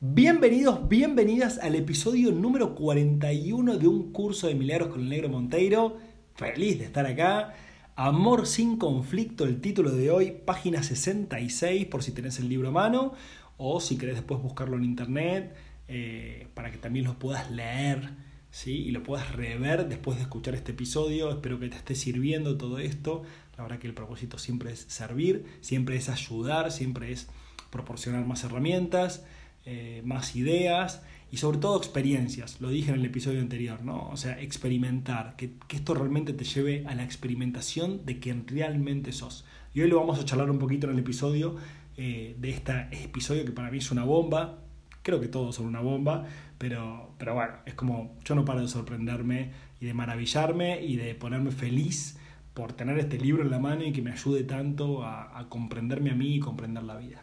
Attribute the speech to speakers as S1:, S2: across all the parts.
S1: Bienvenidos, bienvenidas al episodio número 41 de un curso de milagros con el negro Monteiro. Feliz de estar acá. Amor sin conflicto, el título de hoy, página 66, por si tenés el libro a mano, o si querés después buscarlo en internet, eh, para que también lo puedas leer ¿sí? y lo puedas rever después de escuchar este episodio. Espero que te esté sirviendo todo esto. La verdad que el propósito siempre es servir, siempre es ayudar, siempre es proporcionar más herramientas. Eh, más ideas y sobre todo experiencias, lo dije en el episodio anterior, ¿no? O sea, experimentar, que, esto realmente te lleve a la experimentación de quien realmente sos. Y hoy lo vamos a charlar un poquito en el episodio eh, de este episodio que para mí es una bomba, creo que todos son una bomba, pero, pero bueno, es como yo no paro de sorprenderme y de maravillarme y de ponerme feliz por tener este libro en la mano y que me ayude tanto a, a comprenderme a mí y comprender la vida.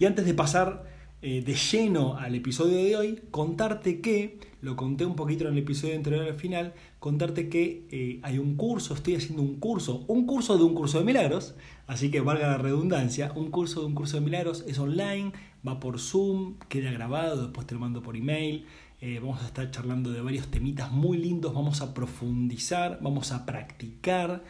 S1: Y antes de pasar eh, de lleno al episodio de hoy, contarte que, lo conté un poquito en el episodio anterior al final, contarte que eh, hay un curso, estoy haciendo un curso, un curso de un curso de milagros, así que valga la redundancia, un curso de un curso de milagros es online, va por Zoom, queda grabado, después te lo mando por email. Eh, vamos a estar charlando de varios temitas muy lindos, vamos a profundizar, vamos a practicar.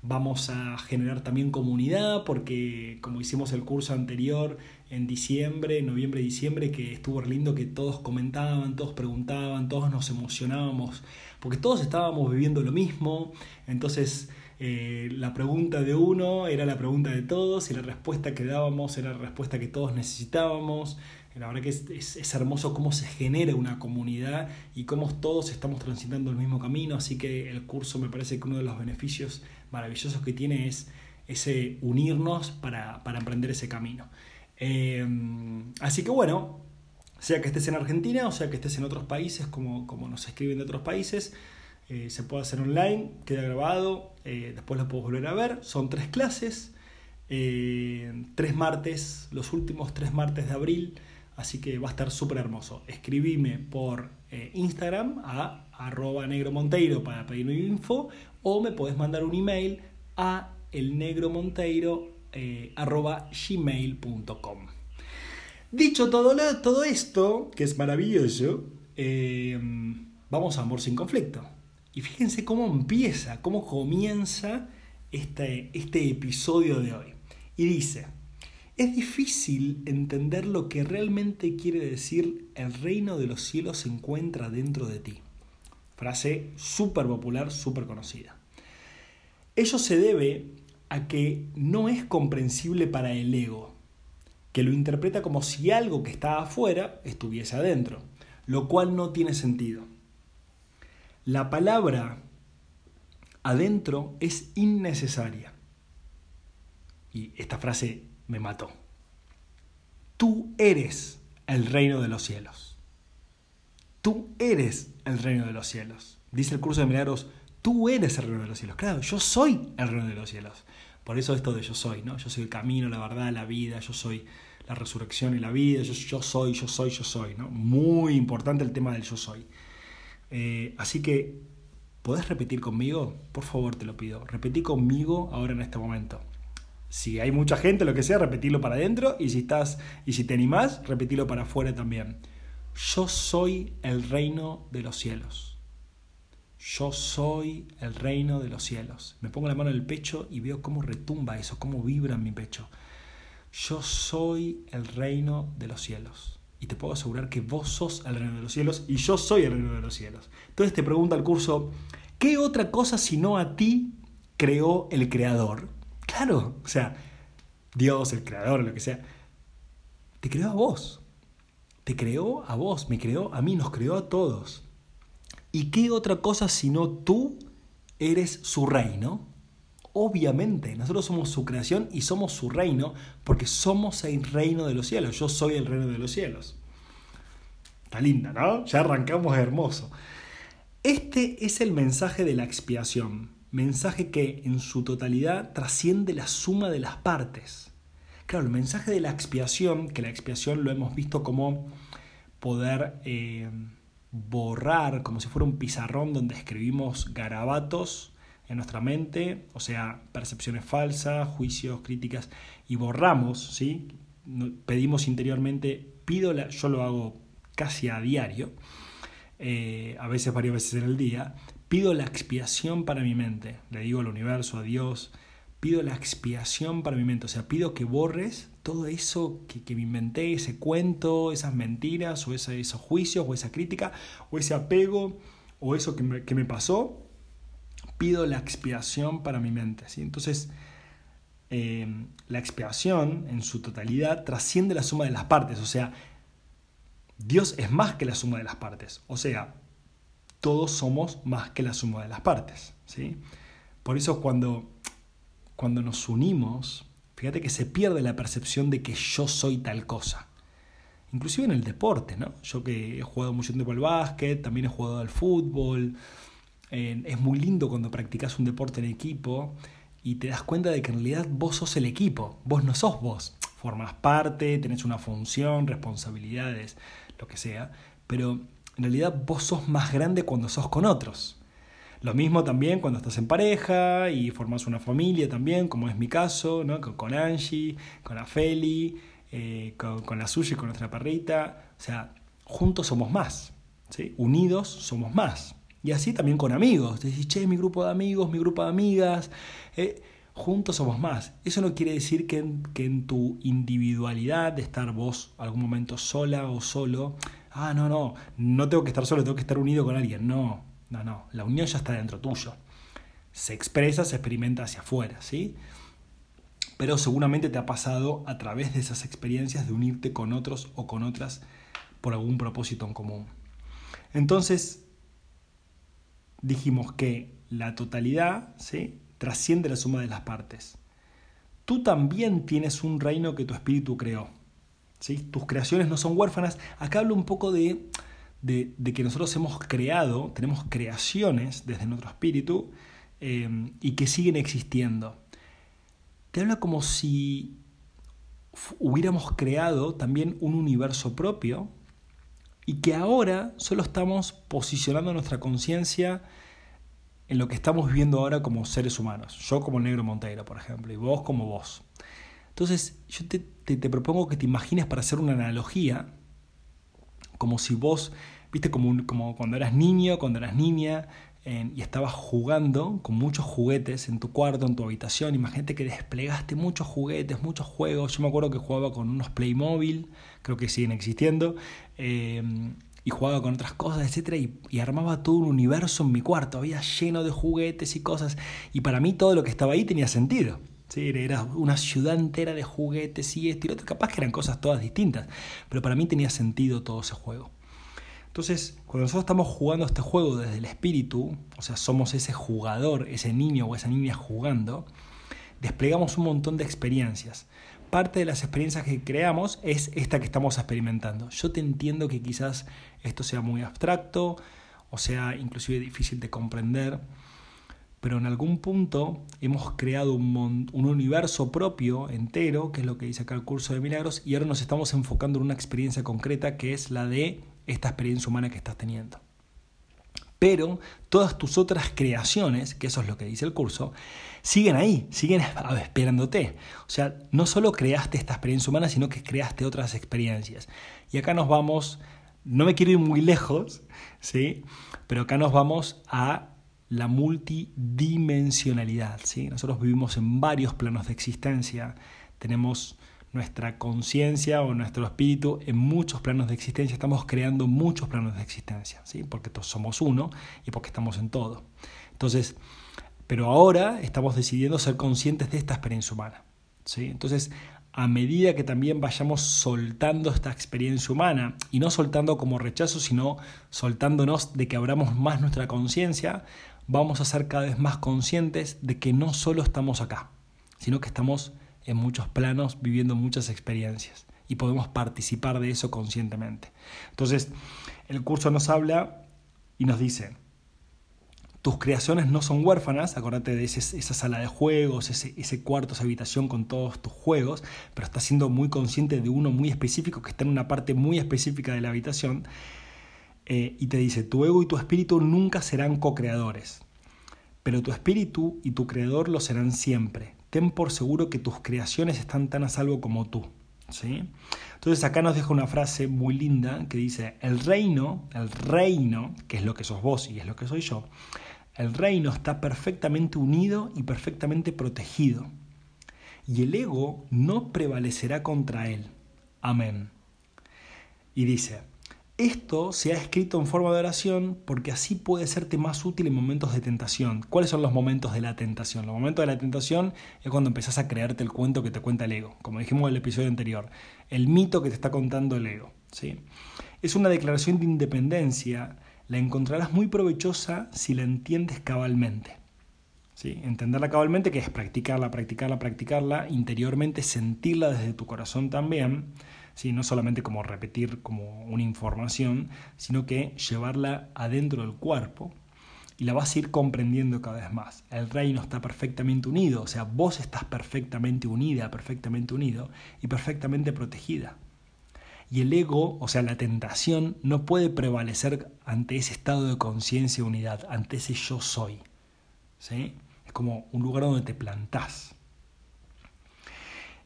S1: Vamos a generar también comunidad porque como hicimos el curso anterior en diciembre, noviembre, diciembre, que estuvo lindo que todos comentaban, todos preguntaban, todos nos emocionábamos, porque todos estábamos viviendo lo mismo, entonces eh, la pregunta de uno era la pregunta de todos y la respuesta que dábamos era la respuesta que todos necesitábamos. La verdad que es, es, hermoso cómo se genera una comunidad y cómo todos estamos transitando el mismo camino, así que el curso me parece que uno de los beneficios maravillosos que tiene es ese unirnos para, emprender ese camino. Eh, así que bueno, sea que estés en Argentina o sea que estés en otros países, como, como nos escriben de otros países, eh, se puede hacer online, queda grabado, eh, después lo puedo volver a ver. Son tres clases, tres martes, los últimos tres martes de abril Así que va a estar súper hermoso. Escribime por eh, Instagram a arroba negromonteiro para pedirme info o me podés mandar un email a elnegromonteiro eh, arroba gmail.com. Dicho todo, todo esto, que es maravilloso, eh, vamos a Amor sin conflicto. Y fíjense cómo empieza, cómo comienza este, este episodio de hoy. Y dice, es difícil entender lo que realmente quiere decir el reino de los cielos se encuentra dentro de ti. Frase súper popular, súper conocida. Ello se debe a que no es comprensible para el ego, que lo interpreta como si algo que está afuera estuviese adentro, lo cual no tiene sentido. La palabra adentro es innecesaria. Y esta frase me mató. Tú eres el reino de los cielos. Tú eres el reino de los cielos. Dice el curso de milagros, tú eres el reino de los cielos. Claro, yo soy el reino de los cielos. Por eso esto de yo soy, ¿no? Yo soy el camino, la verdad, la vida, yo soy la resurrección y la vida, yo, soy, yo soy, yo soy, ¿no? Muy importante el tema del yo soy. Eh, así que, ¿podés repetir conmigo? Por favor, te lo pido. Repetí conmigo ahora en este momento. Si hay mucha gente, lo que sea, repetirlo para adentro y si estás y si te animás, repetirlo para afuera también. Yo soy el reino de los cielos. Yo soy el reino de los cielos. Me pongo la mano en el pecho y veo cómo retumba eso, cómo vibra en mi pecho. Yo soy el reino de los cielos. Y te puedo asegurar que vos sos el reino de los cielos y yo soy el reino de los cielos. Entonces te pregunta el curso, ¿qué otra cosa sino a ti creó el Creador? Claro, o sea, Dios, el creador, lo que sea, te creó a vos. Te creó a vos, me creó a mí, nos creó a todos. ¿Y qué otra cosa sino tú eres su reino? Obviamente, nosotros somos su creación y somos su reino porque somos el reino de los cielos. Yo soy el reino de los cielos. Está linda, ¿no? Ya arrancamos hermoso. Este es el mensaje de la expiación mensaje que en su totalidad trasciende la suma de las partes. Claro, el mensaje de la expiación, que la expiación lo hemos visto como poder eh, borrar, como si fuera un pizarrón donde escribimos garabatos en nuestra mente, o sea, percepciones falsas, juicios, críticas, y borramos, ¿sí? Pedimos interiormente pido la, yo lo hago casi a diario, eh, a veces varias veces en el día, pido la expiación para mi mente, le digo al universo, a Dios, pido la expiación para mi mente, o sea, pido que borres todo eso que, me inventé, ese cuento, esas mentiras, o esos juicios, o esa crítica, o ese apego, o eso que me, que me pasó, pido la expiación para mi mente. ¿sí? Entonces, eh, la expiación en su totalidad trasciende la suma de las partes, o sea, Dios es más que la suma de las partes, o sea, todos somos más que la suma de las partes. ¿sí? Por eso cuando cuando nos unimos, fíjate que se pierde la percepción de que yo soy tal cosa. Inclusive en el deporte, ¿no? Yo que he jugado mucho tiempo al básquet, también he jugado al fútbol. es muy lindo cuando practicas un deporte en equipo y te das cuenta de que en realidad vos sos el equipo, vos no sos vos. Formas parte, tenés una función, responsabilidades, lo que sea, pero en realidad vos sos más grande cuando sos con otros. Lo mismo también cuando estás en pareja y formas una familia también, como es mi caso, ¿no? con, Angie, con Afeli, eh, con, la suya y con nuestra perrita. O sea, juntos somos más, ¿sí? unidos somos más. Y así también con amigos. Decís, che, mi grupo de amigos, mi grupo de amigas. Eh, juntos somos más. Eso no quiere decir que en, que en tu individualidad, de estar vos algún momento sola o solo, ah, no, no, no tengo que estar solo, tengo que estar unido con alguien. No, no, no, la unión ya está dentro tuyo. Se expresa, se experimenta hacia afuera, ¿sí? Pero seguramente te ha pasado a través de esas experiencias de unirte con otros o con otras por algún propósito en común. Entonces, dijimos que la totalidad ¿sí? trasciende la suma de las partes. Tú también tienes un reino que tu espíritu creó. ¿sí? Tus creaciones no son huérfanas. Acá hablo un poco de de, que nosotros hemos creado, tenemos creaciones desde nuestro espíritu eh, y que siguen existiendo. Te habla como si hubiéramos creado también un universo propio y que ahora solo estamos posicionando nuestra conciencia en lo que estamos viviendo ahora como seres humanos. Yo como negro Monteiro, por ejemplo, y vos como vos. Entonces, yo te, te propongo que te imagines para hacer una analogía como si vos, viste, como, como cuando eras niño, cuando eras niña, y estabas jugando con muchos juguetes en tu cuarto, en tu habitación. Imagínate que desplegaste muchos juguetes, muchos juegos. Yo me acuerdo que jugaba con unos Playmobil, creo que siguen existiendo, eh, y jugaba con otras cosas, etc. Y, y, armaba todo un universo en mi cuarto. Había lleno de juguetes y cosas. Y para mí todo lo que estaba ahí tenía sentido. ¿Sí? Era una ciudad entera de juguetes y esto y otro. Capaz que eran cosas todas distintas, pero para mí tenía sentido todo ese juego. Entonces, cuando nosotros estamos jugando este juego desde el espíritu, o sea, somos ese jugador, ese niño o esa niña jugando, desplegamos un montón de experiencias. Parte de las experiencias que creamos es esta que estamos experimentando. Yo te entiendo que quizás esto sea muy abstracto o sea inclusive difícil de comprender, pero en algún punto hemos creado un, un, universo propio, entero, que es lo que dice acá el curso de milagros, y ahora nos estamos enfocando en una experiencia concreta que es la de esta experiencia humana que estás teniendo. Pero todas tus otras creaciones, que eso es lo que dice el curso, siguen ahí, siguen esperándote. O sea, no solo creaste esta experiencia humana, sino que creaste otras experiencias. Y acá nos vamos, no me quiero ir muy lejos, ¿sí? Pero acá nos vamos a la multidimensionalidad. ¿sí? Nosotros vivimos en varios planos de existencia, tenemos nuestra conciencia o nuestro espíritu en muchos planos de existencia, estamos creando muchos planos de existencia, ¿sí? porque todos somos uno y porque estamos en todo. Entonces, pero ahora estamos decidiendo ser conscientes de esta experiencia humana. ¿sí? Entonces, a medida que también vayamos soltando esta experiencia humana, y no soltando como rechazo, sino soltándonos de que abramos más nuestra conciencia, vamos a ser cada vez más conscientes de que no solo estamos acá, sino que estamos en muchos planos viviendo muchas experiencias y podemos participar de eso conscientemente. Entonces, el curso nos habla y nos dice, tus creaciones no son huérfanas, acordate de esa sala de juegos, ese, ese, cuarto, esa habitación con todos tus juegos, pero estás siendo muy consciente de uno muy específico que está en una parte muy específica de la habitación eh, y te dice, tu ego y tu espíritu nunca serán co-creadores, pero tu espíritu y tu creador lo serán siempre. Ten por seguro que tus creaciones están tan a salvo como tú. ¿sí? Entonces acá nos deja una frase muy linda que dice, el reino, el reino, que es lo que sos vos y es lo que soy yo, el reino está perfectamente unido y perfectamente protegido. Y el ego no prevalecerá contra él. Amén. Y dice, esto se ha escrito en forma de oración porque así puede serte más útil en momentos de tentación. ¿Cuáles son los momentos de la tentación? Los momentos de la tentación es cuando empezás a creerte el cuento que te cuenta el ego, como dijimos en el episodio anterior, el mito que te está contando el ego. ¿sí? Es una declaración de independencia, la encontrarás muy provechosa si la entiendes cabalmente. ¿Sí? Entenderla cabalmente, que es practicarla, practicarla, practicarla, interiormente sentirla desde tu corazón también no solamente como repetir como una información, sino que llevarla adentro del cuerpo y la vas a ir comprendiendo cada vez más. El reino está perfectamente unido, o sea, vos estás perfectamente unida, perfectamente unido y perfectamente protegida. Y el ego, o sea, la tentación, no puede prevalecer ante ese estado de conciencia y unidad, ante ese yo soy. ¿sí? Es como un lugar donde te plantás.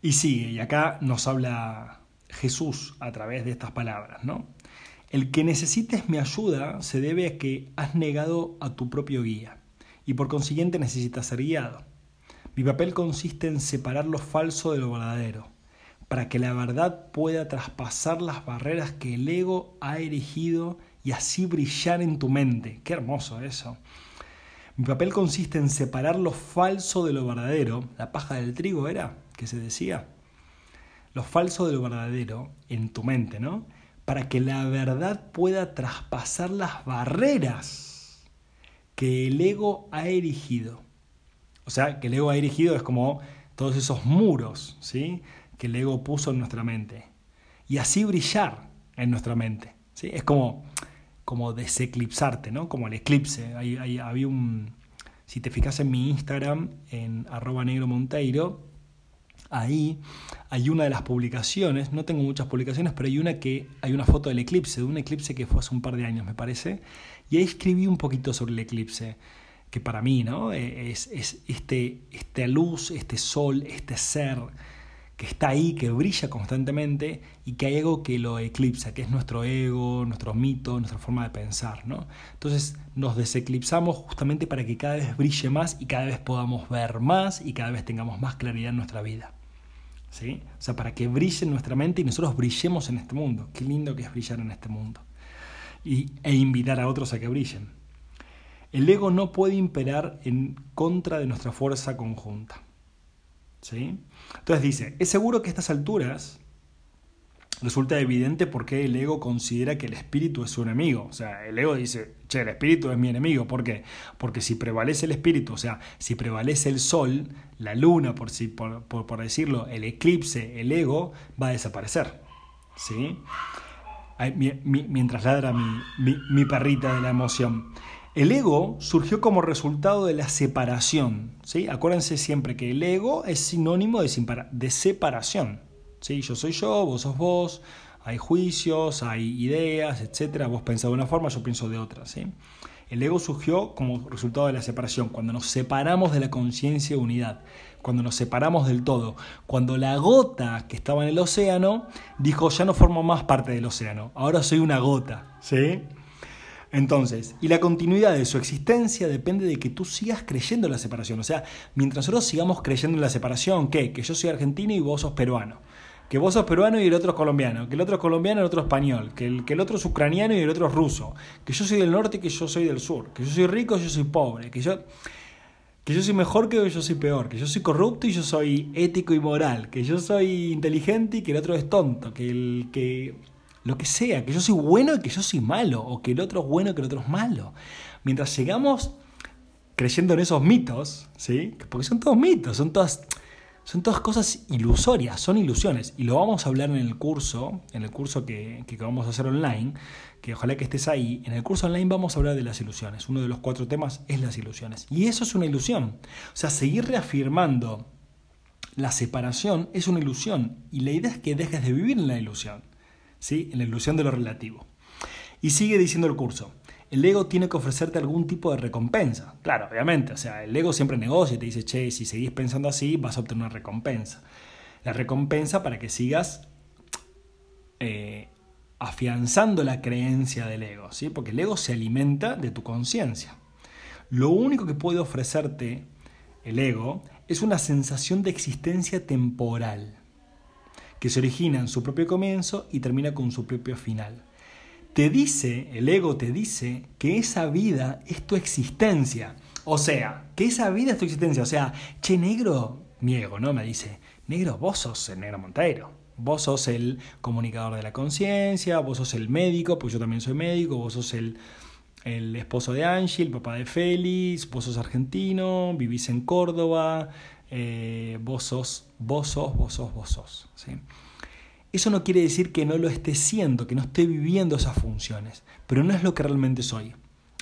S1: Y sigue, y acá nos habla Jesús a través de estas palabras, ¿no? El que necesites mi ayuda se debe a que has negado a tu propio guía y por consiguiente necesitas ser guiado. Mi papel consiste en separar lo falso de lo verdadero, para que la verdad pueda traspasar las barreras que el ego ha erigido y así brillar en tu mente. Qué hermoso eso. Mi papel consiste en separar lo falso de lo verdadero, la paja del trigo era, que se decía, lo falso de lo verdadero en tu mente, ¿no? Para que la verdad pueda traspasar las barreras que el ego ha erigido. O sea, que el ego ha erigido es como todos esos muros, ¿sí? Que el ego puso en nuestra mente. Y así brillar en nuestra mente, ¿sí? Es como, como deseclipsarte, ¿no? Como el eclipse. había un... Si te fijas en mi Instagram, en arroba negro monteiro, ahí hay una de las publicaciones, no tengo muchas publicaciones, pero hay una que hay una foto del eclipse, de un eclipse que fue hace un par de años, me parece, y ahí escribí un poquito sobre el eclipse, que para mí, ¿no? Es, es este, esta luz, este sol, este ser que está ahí, que brilla constantemente y que hay algo que lo eclipsa, que es nuestro ego, nuestro mito, nuestra forma de pensar, ¿no? Entonces nos deseclipsamos justamente para que cada vez brille más y cada vez podamos ver más y cada vez tengamos más claridad en nuestra vida. ¿Sí? O sea, para que brille nuestra mente y nosotros brillemos en este mundo. Qué lindo que es brillar en este mundo. Y, e invitar a otros a que brillen. El ego no puede imperar en contra de nuestra fuerza conjunta. ¿Sí? Entonces dice, es seguro que a estas alturas resulta evidente por qué el ego considera que el espíritu es su enemigo. O sea, el ego dice, che, el espíritu es mi enemigo. ¿Por qué? Porque si prevalece el espíritu, o sea, si prevalece el sol, la luna, por, si, por, por, decirlo, el eclipse, el ego, va a desaparecer. ¿Sí? mientras ladra mi, mi perrita de la emoción. El ego surgió como resultado de la separación. ¿sí? Acuérdense siempre que el ego es sinónimo de, separación. ¿sí? Yo soy yo, vos sos vos, hay juicios, hay ideas, etc. Vos pensás de una forma, yo pienso de otra. ¿sí? El ego surgió como resultado de la separación, cuando nos separamos de la conciencia de unidad, cuando nos separamos del todo, cuando la gota que estaba en el océano dijo, ya no formo más parte del océano, ahora soy una gota. ¿sí? Entonces, y la continuidad de su existencia depende de que tú sigas creyendo en la separación. O sea, mientras nosotros sigamos creyendo en la separación, ¿qué? Que yo soy argentino y vos sos peruano. Que vos sos peruano y el otro es colombiano. Que el otro es colombiano y el otro es español. Que el, que el otro es ucraniano y el otro es ruso. Que yo soy del norte y que yo soy del sur. Que yo soy rico y yo soy pobre. Que yo, que yo soy mejor que yo soy peor. Que yo soy corrupto y yo soy ético y moral. Que yo soy inteligente y que el otro es tonto. Que el que lo que sea, que yo soy bueno y que yo soy malo, o que el otro es bueno y que el otro es malo. Mientras llegamos creyendo en esos mitos, ¿sí? Porque son todos mitos, son todas, son todas cosas ilusorias, son ilusiones. Y lo vamos a hablar en el curso, en el curso que, que vamos a hacer online, que ojalá que estés ahí. En el curso online vamos a hablar de las ilusiones. Uno de los cuatro temas es las ilusiones. Y eso es una ilusión. O sea, seguir reafirmando la separación es una ilusión. Y la idea es que dejes de vivir en la ilusión. ¿Sí? en la ilusión de lo relativo. Y sigue diciendo el curso, el ego tiene que ofrecerte algún tipo de recompensa. Claro, obviamente, o sea, el ego siempre negocia y te dice, che, si seguís pensando así, vas a obtener una recompensa. La recompensa para que sigas afianzando la creencia del ego, ¿sí? porque el ego se alimenta de tu conciencia. Lo único que puede ofrecerte el ego es una sensación de existencia temporal, que se origina en su propio comienzo y termina con su propio final. Te dice, el ego te dice que esa vida es tu existencia. O sea, que esa vida es tu existencia. O sea, che, negro, mi ego, ¿no? Me dice, negro, vos sos el negro Monteiro. Vos sos el comunicador de la conciencia, vos sos el médico, pues yo también soy médico, vos sos el, el esposo de Angie, el papá de Félix, vos sos argentino, vivís en Córdoba, eh, vos sos, vos sos, vos sos, vos sos. ¿sí? Eso no quiere decir que no lo esté siendo, que no esté viviendo esas funciones, pero no es lo que realmente soy.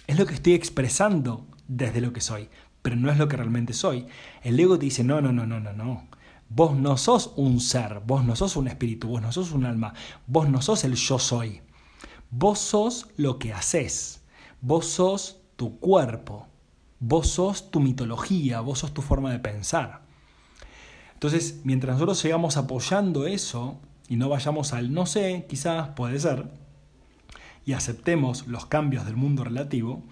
S1: Es lo que estoy expresando desde lo que soy, pero no es lo que realmente soy. El ego te dice, no, no, no, no, no, no. Vos no sos un ser, vos no sos un espíritu, vos no sos un alma, vos no sos el yo soy. Vos sos lo que haces, vos sos tu cuerpo, vos sos tu mitología, vos sos tu forma de pensar. Entonces, mientras nosotros sigamos apoyando eso y no vayamos al no sé, quizás puede ser, y aceptemos los cambios del mundo relativo,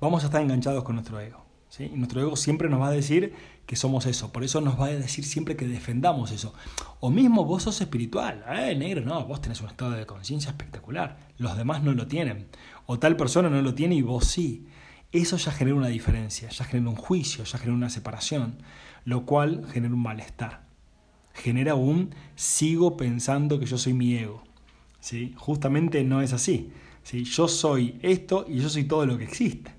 S1: vamos a estar enganchados con nuestro ego. Y nuestro ego siempre nos va a decir que somos eso. Por eso nos va a decir siempre que defendamos eso. O mismo vos sos espiritual. Eh, negro, no, vos tenés un estado de conciencia espectacular. Los demás no lo tienen. O tal persona no lo tiene y vos sí. Eso ya genera una diferencia, ya genera un juicio, ya genera una separación, lo cual genera un malestar. Genera un sigo pensando que yo soy mi ego. ¿Sí? Justamente no es así. ¿Sí? Yo soy esto y yo soy todo lo que existe.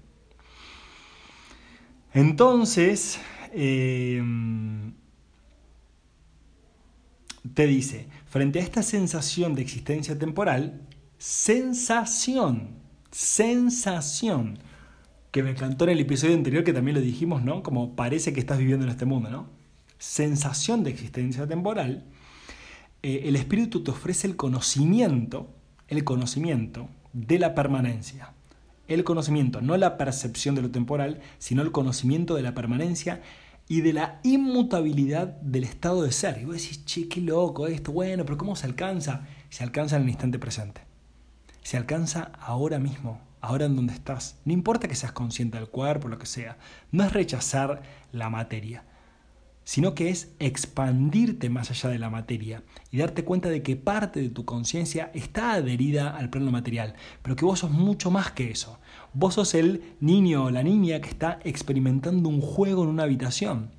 S1: Entonces, Em, te dice, frente a esta sensación de existencia temporal, sensación, sensación, que me encantó en el episodio anterior que también lo dijimos, ¿no? Como parece que estás viviendo en este mundo, ¿no? Sensación de existencia temporal, eh, el espíritu te ofrece el conocimiento, el conocimiento de la permanencia. El conocimiento, no la percepción de lo temporal, sino el conocimiento de la permanencia y de la inmutabilidad del estado de ser. Y vos decís, che, qué loco esto, bueno, pero ¿cómo se alcanza? Se alcanza en el instante presente. Se alcanza ahora mismo, ahora en donde estás. No importa que seas consciente del cuerpo, lo que sea. No es rechazar la materia, sino que es expandirte más allá de la materia y darte cuenta de que parte de tu conciencia está adherida al plano material, pero que vos sos mucho más que eso. Vos sos el niño o la niña que está experimentando un juego en una habitación,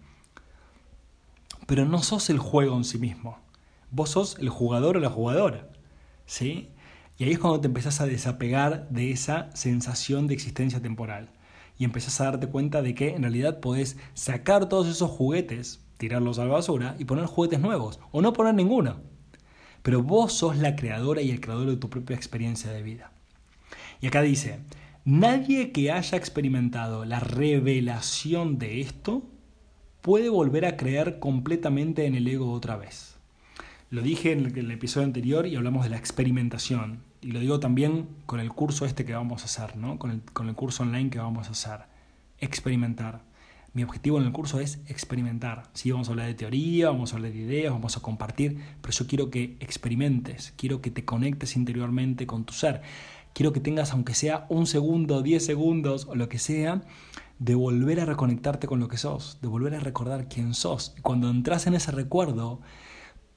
S1: pero no sos el juego en sí mismo. Vos sos el jugador o la jugadora. ¿Sí? Y ahí es cuando te empezás a desapegar de esa sensación de existencia temporal y empezás a darte cuenta de que en realidad podés sacar todos esos juguetes, tirarlos a la basura y poner juguetes nuevos, o no poner ninguno. Pero vos sos la creadora y el creador de tu propia experiencia de vida. Y acá dice, nadie que haya experimentado la revelación de esto puede volver a creer completamente en el ego otra vez. Lo dije en el episodio anterior y hablamos de la experimentación y lo digo también con el curso este que vamos a hacer, ¿no? con, el, con el curso online que vamos a hacer. Experimentar. Mi objetivo en el curso es experimentar. Sí, vamos a hablar de teoría, vamos a hablar de ideas, vamos a compartir, pero yo quiero que experimentes, quiero que te conectes interiormente con tu ser. Quiero que tengas, aunque sea un segundo, diez segundos o lo que sea, de volver a reconectarte con lo que sos, de volver a recordar quién sos. Y cuando entras en ese recuerdo,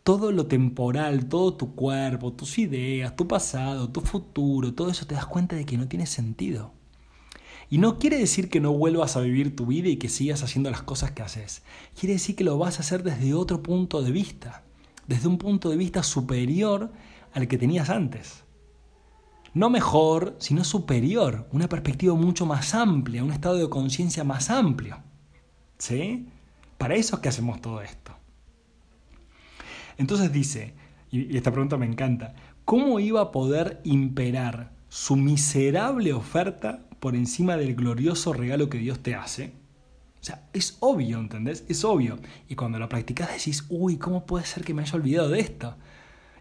S1: todo lo temporal, todo tu cuerpo, tus ideas, tu pasado, tu futuro, todo eso te das cuenta de que no tiene sentido. Y no quiere decir que no vuelvas a vivir tu vida y que sigas haciendo las cosas que haces. Quiere decir que lo vas a hacer desde otro punto de vista, desde un punto de vista superior al que tenías antes. No mejor, sino superior, una perspectiva mucho más amplia, un estado de conciencia más amplio. ¿Sí? Para eso es que hacemos todo esto. Entonces dice, y esta pregunta me encanta, ¿cómo iba a poder imperar su miserable oferta por encima del glorioso regalo que Dios te hace? O sea, es obvio, ¿entendés? Es obvio. Y cuando lo practicas decís, uy, ¿cómo puede ser que me haya olvidado de esto?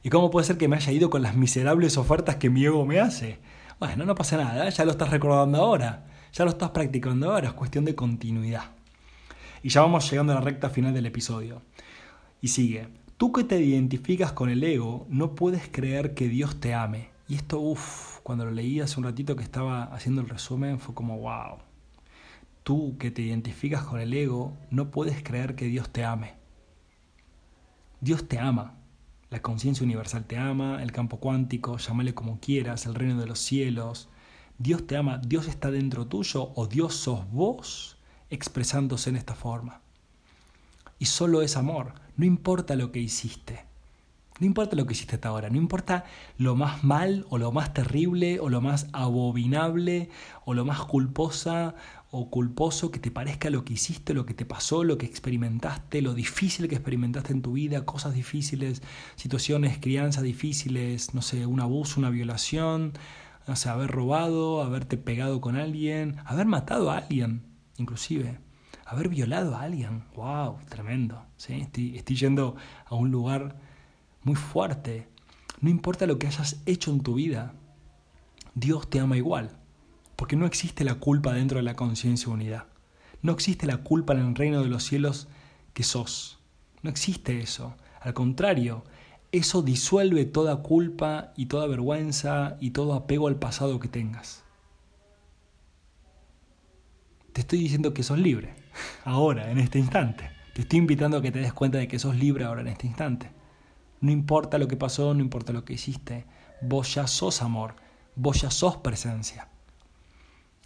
S1: ¿Y cómo puede ser que me haya ido con las miserables ofertas que mi ego me hace? Bueno, no pasa nada, ya lo estás recordando ahora, ya lo estás practicando ahora, es cuestión de continuidad. Y ya vamos llegando a la recta final del episodio. Y sigue, Tú que te identificas con el ego, no puedes creer que Dios te ame Y esto, uff, cuando lo leí hace un ratito que estaba haciendo el resumen, fue como, wow. Tú que te identificas con el ego, no puedes creer que Dios te ame. Dios te ama. La conciencia universal te ama, el campo cuántico, llámale como quieras, el reino de los cielos. Dios te ama, Dios está dentro tuyo o Dios sos vos expresándose en esta forma. Y solo es amor, no importa lo que hiciste. No importa lo que hiciste hasta ahora, no importa lo más mal o lo más terrible o lo más abominable o lo más culposa o culposo que te parezca lo que hiciste, lo que te pasó, lo que experimentaste, lo difícil que experimentaste en tu vida, cosas difíciles, situaciones, crianzas difíciles, no sé, un abuso, una violación, no sé, haber robado, haberte pegado con alguien, haber matado a alguien, inclusive, haber violado a alguien, wow, tremendo, ¿sí? estoy, estoy yendo a un lugar muy fuerte. No importa lo que hayas hecho en tu vida, Dios te ama igual, porque no existe la culpa dentro de la conciencia unidad. No existe la culpa en el reino de los cielos que sos. No existe eso. Al contrario, eso disuelve toda culpa y toda vergüenza y todo apego al pasado que tengas. Te estoy diciendo que sos libre, ahora, en este instante. Te estoy invitando a que te des cuenta de que sos libre ahora, en este instante. No importa lo que pasó, no importa lo que hiciste, vos ya sos amor, vos ya sos presencia.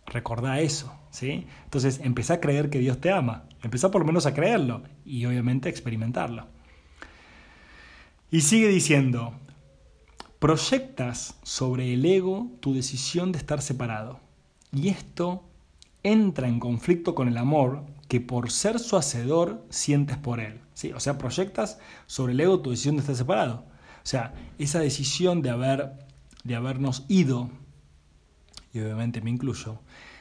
S1: Recordá eso, ¿sí? Entonces empezá a creer que Dios te ama, empezá por lo menos a creerlo y obviamente a experimentarlo. Y sigue diciendo, proyectas sobre el ego tu decisión de estar separado. Y esto entra en conflicto con el amor que por ser su hacedor sientes por él. ¿sí? O sea, proyectas sobre el ego tu decisión de estar separado. O sea, esa decisión de, haber, de habernos ido, y obviamente me incluyo,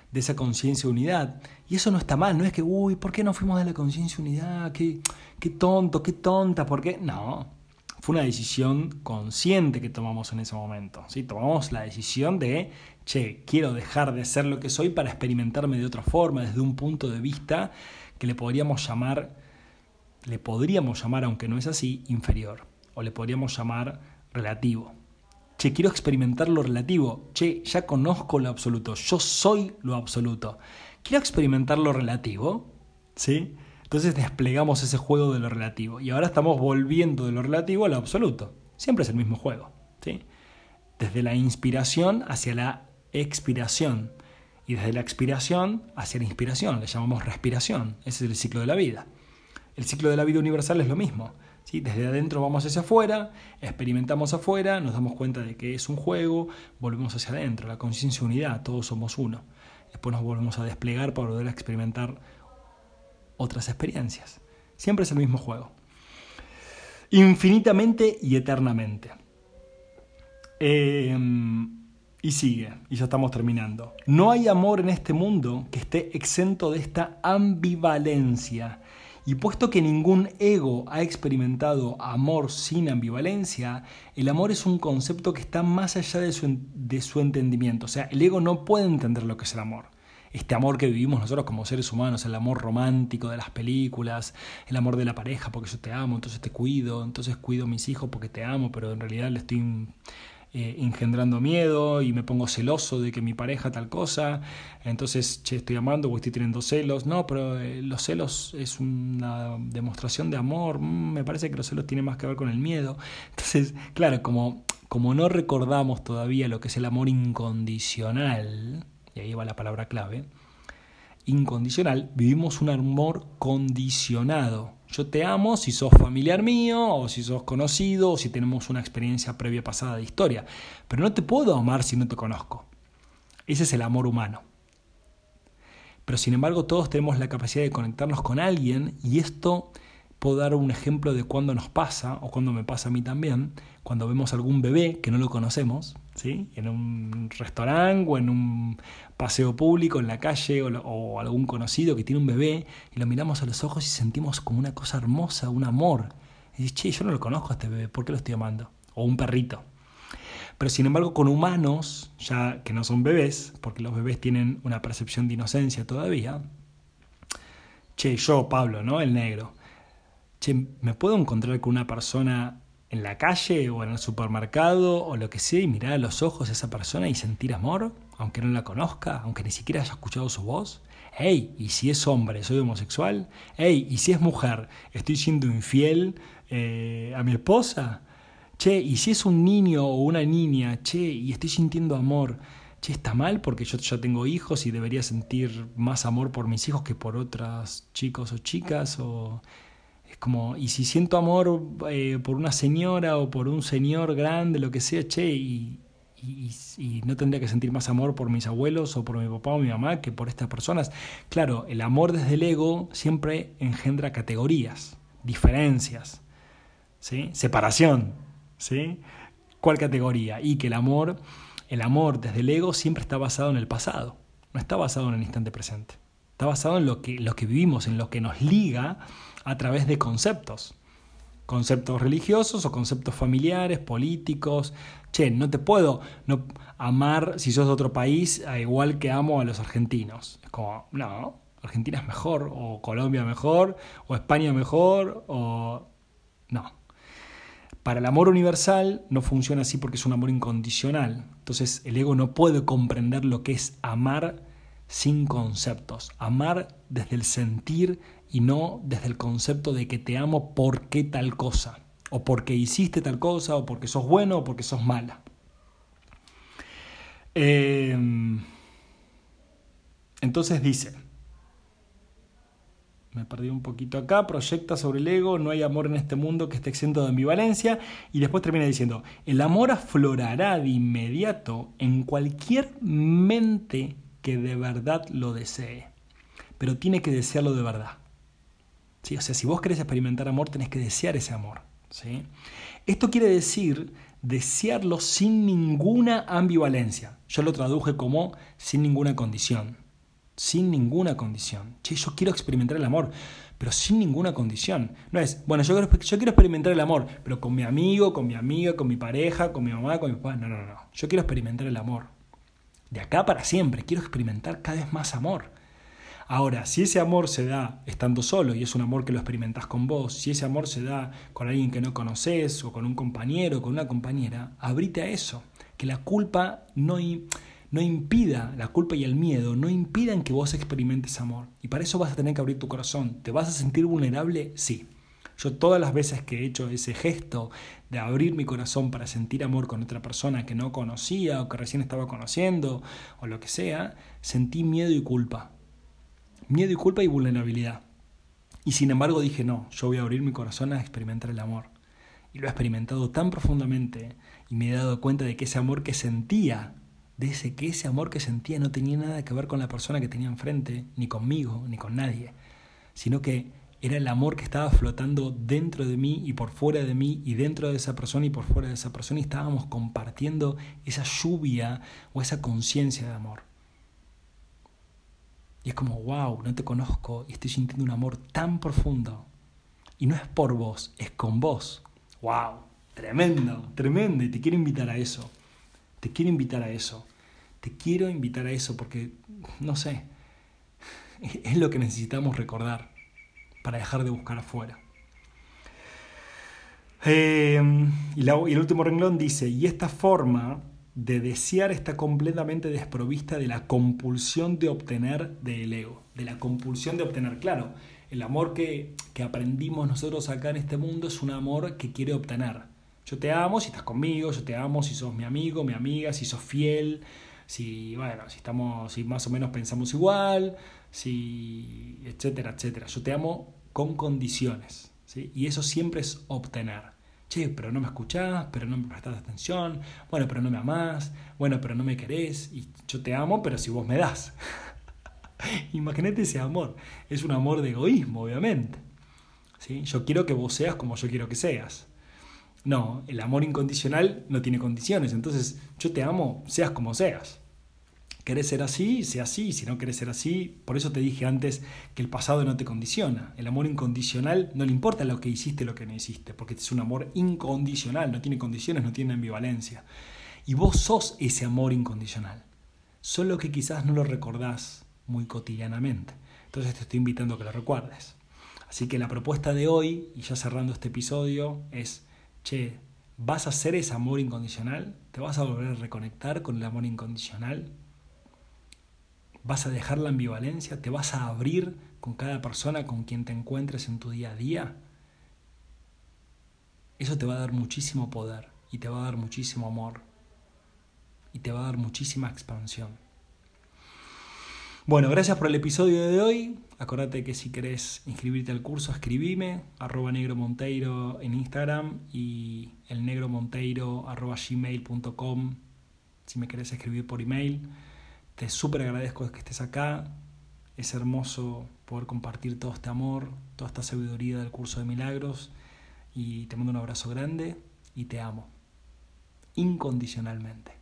S1: de esa conciencia unidad. Y eso no está mal, no es que, uy, ¿por qué no fuimos de la conciencia unidad? ¿Qué, qué tonto, qué tonta, ¿por qué? No, fue una decisión consciente que tomamos en ese momento. ¿sí? Tomamos la decisión de che, quiero dejar de ser lo que soy para experimentarme de otra forma, desde un punto de vista que le podríamos llamar, le podríamos llamar, aunque no es así, inferior, o le podríamos llamar relativo. Che, quiero experimentar lo relativo. Che, ya conozco lo absoluto. Yo soy lo absoluto. Quiero experimentar lo relativo. ¿Sí? Entonces desplegamos ese juego de lo relativo. Y ahora estamos volviendo de lo relativo a lo absoluto. Siempre es el mismo juego. ¿sí? Desde la inspiración hacia la expiración. Y desde la expiración hacia la inspiración, le llamamos respiración. Ese es el ciclo de la vida. El ciclo de la vida universal es lo mismo. ¿sí? Desde adentro vamos hacia afuera, experimentamos afuera, nos damos cuenta de que es un juego, volvemos hacia adentro, la conciencia unidad, todos somos uno. Después nos volvemos a desplegar para volver a experimentar otras experiencias. Siempre es el mismo juego. Infinitamente y eternamente. Eh, y sigue, y ya estamos terminando. No hay amor en este mundo que esté exento de esta ambivalencia. Y puesto que ningún ego ha experimentado amor sin ambivalencia, el amor es un concepto que está más allá de su, de su entendimiento. O sea, el ego no puede entender lo que es el amor este amor que vivimos nosotros como seres humanos, el amor romántico de las películas, el amor de la pareja porque yo te amo, entonces te cuido, entonces cuido a mis hijos porque te amo, pero en realidad le estoy eh, engendrando miedo y me pongo celoso de que mi pareja tal cosa, entonces, che, estoy amando o estoy teniendo celos. No, pero eh, los celos es una demostración de amor, mm, me parece que los celos tienen más que ver con el miedo. Entonces, claro, como, como no recordamos todavía lo que es el amor incondicional, y ahí va la palabra clave, incondicional, vivimos un amor condicionado yo te amo si sos familiar mío, o si sos conocido, o si tenemos una experiencia previa pasada de historia. Pero no te puedo amar si no te conozco. Ese es el amor humano. Pero sin embargo todos tenemos la capacidad de conectarnos con alguien y esto puedo dar un ejemplo de cuando nos pasa, o cuando me pasa a mí también, cuando vemos algún bebé que no lo conocemos, ¿sí? en un restaurante o en un paseo público, en la calle, o, algún conocido que tiene un bebé, y lo miramos a los ojos y sentimos como una cosa hermosa, un amor. Y dices, che, yo no lo conozco a este bebé, ¿por qué lo estoy amando? O un perrito. Pero sin embargo, con humanos, ya que no son bebés, porque los bebés tienen una percepción de inocencia todavía, che, yo, Pablo, ¿no? El negro. Che, ¿me puedo encontrar con una persona en la calle o en el supermercado o lo que sea y mirar a los ojos a esa persona y sentir amor, aunque no la conozca, aunque ni siquiera haya escuchado su voz? Hey, ¿y si es hombre, soy homosexual? Hey, ¿y si es mujer, estoy siendo infiel eh, a mi esposa? Che, ¿y si es un niño o una niña? Che, ¿y estoy sintiendo amor? Che, ¿está mal porque yo ya tengo hijos y debería sentir más amor por mis hijos que por otras chicos o chicas? O como, y si siento amor eh, por una señora o por un señor grande, lo que sea, che, y, no tendría que sentir más amor por mis abuelos o por mi papá o mi mamá que por estas personas. Claro, el amor desde el ego siempre engendra categorías, diferencias, ¿sí? separación. ¿sí? ¿Cuál categoría? Y que el amor, el amor desde el ego siempre está basado en el pasado, no está basado en el instante presente. Está basado en lo que, lo que vivimos, en lo que nos liga a través de conceptos. Conceptos religiosos o conceptos familiares, políticos. Che, no te puedo no, amar si sos de otro país a igual que amo a los argentinos. Es como, no, Argentina es mejor, o Colombia mejor, o España mejor, o... No. Para el amor universal no funciona así porque es un amor incondicional. Entonces el ego no puede comprender lo que es amar sin conceptos. Amar desde el sentir y no desde el concepto de que te amo porque tal cosa, o porque hiciste tal cosa, o porque sos bueno, o porque sos mala. Em, entonces dice, me perdí un poquito acá, proyecta sobre el ego, no hay amor en este mundo que esté exento de ambivalencia, y después termina diciendo, el amor aflorará de inmediato en cualquier mente que de verdad lo desee, pero tiene que desearlo de verdad. ¿sí? O sea, si vos querés experimentar amor, tenés que desear ese amor. ¿sí? Esto quiere decir desearlo sin ninguna ambivalencia. Yo lo traduje como sin ninguna condición. Sin ninguna condición. Che, yo quiero experimentar el amor, pero sin ninguna condición. No es, bueno, yo yo quiero experimentar el amor, pero con mi amigo, con mi amiga, con mi pareja, con mi mamá, con mi papá. No, no, no. Yo quiero experimentar el amor. De acá para siempre. Quiero experimentar cada vez más amor. Ahora, si ese amor se da estando solo y es un amor que lo experimentas con vos, si ese amor se da con alguien que no conoces o con un compañero o con una compañera, abrite a eso. Que la culpa no, no impida, la culpa y el miedo no impidan que vos experimentes amor. Y para eso vas a tener que abrir tu corazón. ¿Te vas a sentir vulnerable? Sí. Yo todas las veces que he hecho ese gesto de abrir mi corazón para sentir amor con otra persona que no conocía o que recién estaba conociendo o lo que sea, sentí miedo y culpa miedo y culpa y vulnerabilidad. Y sin embargo dije, no, yo voy a abrir mi corazón a experimentar el amor. Y lo he experimentado tan profundamente y me he dado cuenta de que ese amor que sentía, de ese que ese amor que sentía no tenía nada que ver con la persona que tenía enfrente, ni conmigo, ni con nadie, sino que era el amor que estaba flotando dentro de mí y por fuera de mí y dentro de esa persona y por fuera de esa persona y estábamos compartiendo esa lluvia o esa conciencia de amor. Y es como, wow, no te conozco y estoy sintiendo un amor tan profundo. Y no es por vos, es con vos. Wow, tremendo, tremendo. Y te quiero invitar a eso. Te quiero invitar a eso. Te quiero invitar a eso porque, no sé, es lo que necesitamos recordar para dejar de buscar afuera. Eh, y, y el último renglón dice, y esta forma de desear está completamente desprovista de la compulsión de obtener del ego, de la compulsión de obtener. Claro, el amor que, que, aprendimos nosotros acá en este mundo es un amor que quiere obtener. Yo te amo si estás conmigo, yo te amo si sos mi amigo, mi amiga, si sos fiel, si, bueno, si, estamos, si más o menos pensamos igual, si, etcétera, etcétera. Yo te amo con condiciones. ¿sí? Y eso siempre es obtener che, pero no me escuchás, pero no me prestás atención, bueno, pero no me amás, bueno, pero no me querés, y yo te amo, pero si vos me das. Imagínate ese amor, es un amor de egoísmo, obviamente. ¿Sí? Yo quiero que vos seas como yo quiero que seas. No, el amor incondicional no tiene condiciones, entonces yo te amo, seas como seas. ¿Querés ser así? Sea así. Si no querés ser así, por eso te dije antes que el pasado no te condiciona. El amor incondicional no le importa lo que hiciste, lo que no hiciste, porque es un amor incondicional, no tiene condiciones, no tiene ambivalencia. Y vos sos ese amor incondicional. Solo que quizás no lo recordás muy cotidianamente. Entonces te estoy invitando a que lo recuerdes. Así que la propuesta de hoy, y ya cerrando este episodio, es che, ¿vas a hacer ese amor incondicional? ¿Te vas a volver a reconectar con el amor incondicional? ¿Vas a dejar la ambivalencia? ¿Te vas a abrir con cada persona con quien te encuentres en tu día a día? Eso te va a dar muchísimo poder y te va a dar muchísimo amor y te va a dar muchísima expansión. Bueno, gracias por el episodio de hoy. Acordate que si querés inscribirte al curso, escribime, arroba negro monteiro en Instagram y el negro monteiro arroba gmail.com si me querés escribir por email. Te súper agradezco que estés acá. Es hermoso poder compartir todo este amor, toda esta sabiduría del curso de milagros. Y te mando un abrazo grande y te amo. Incondicionalmente.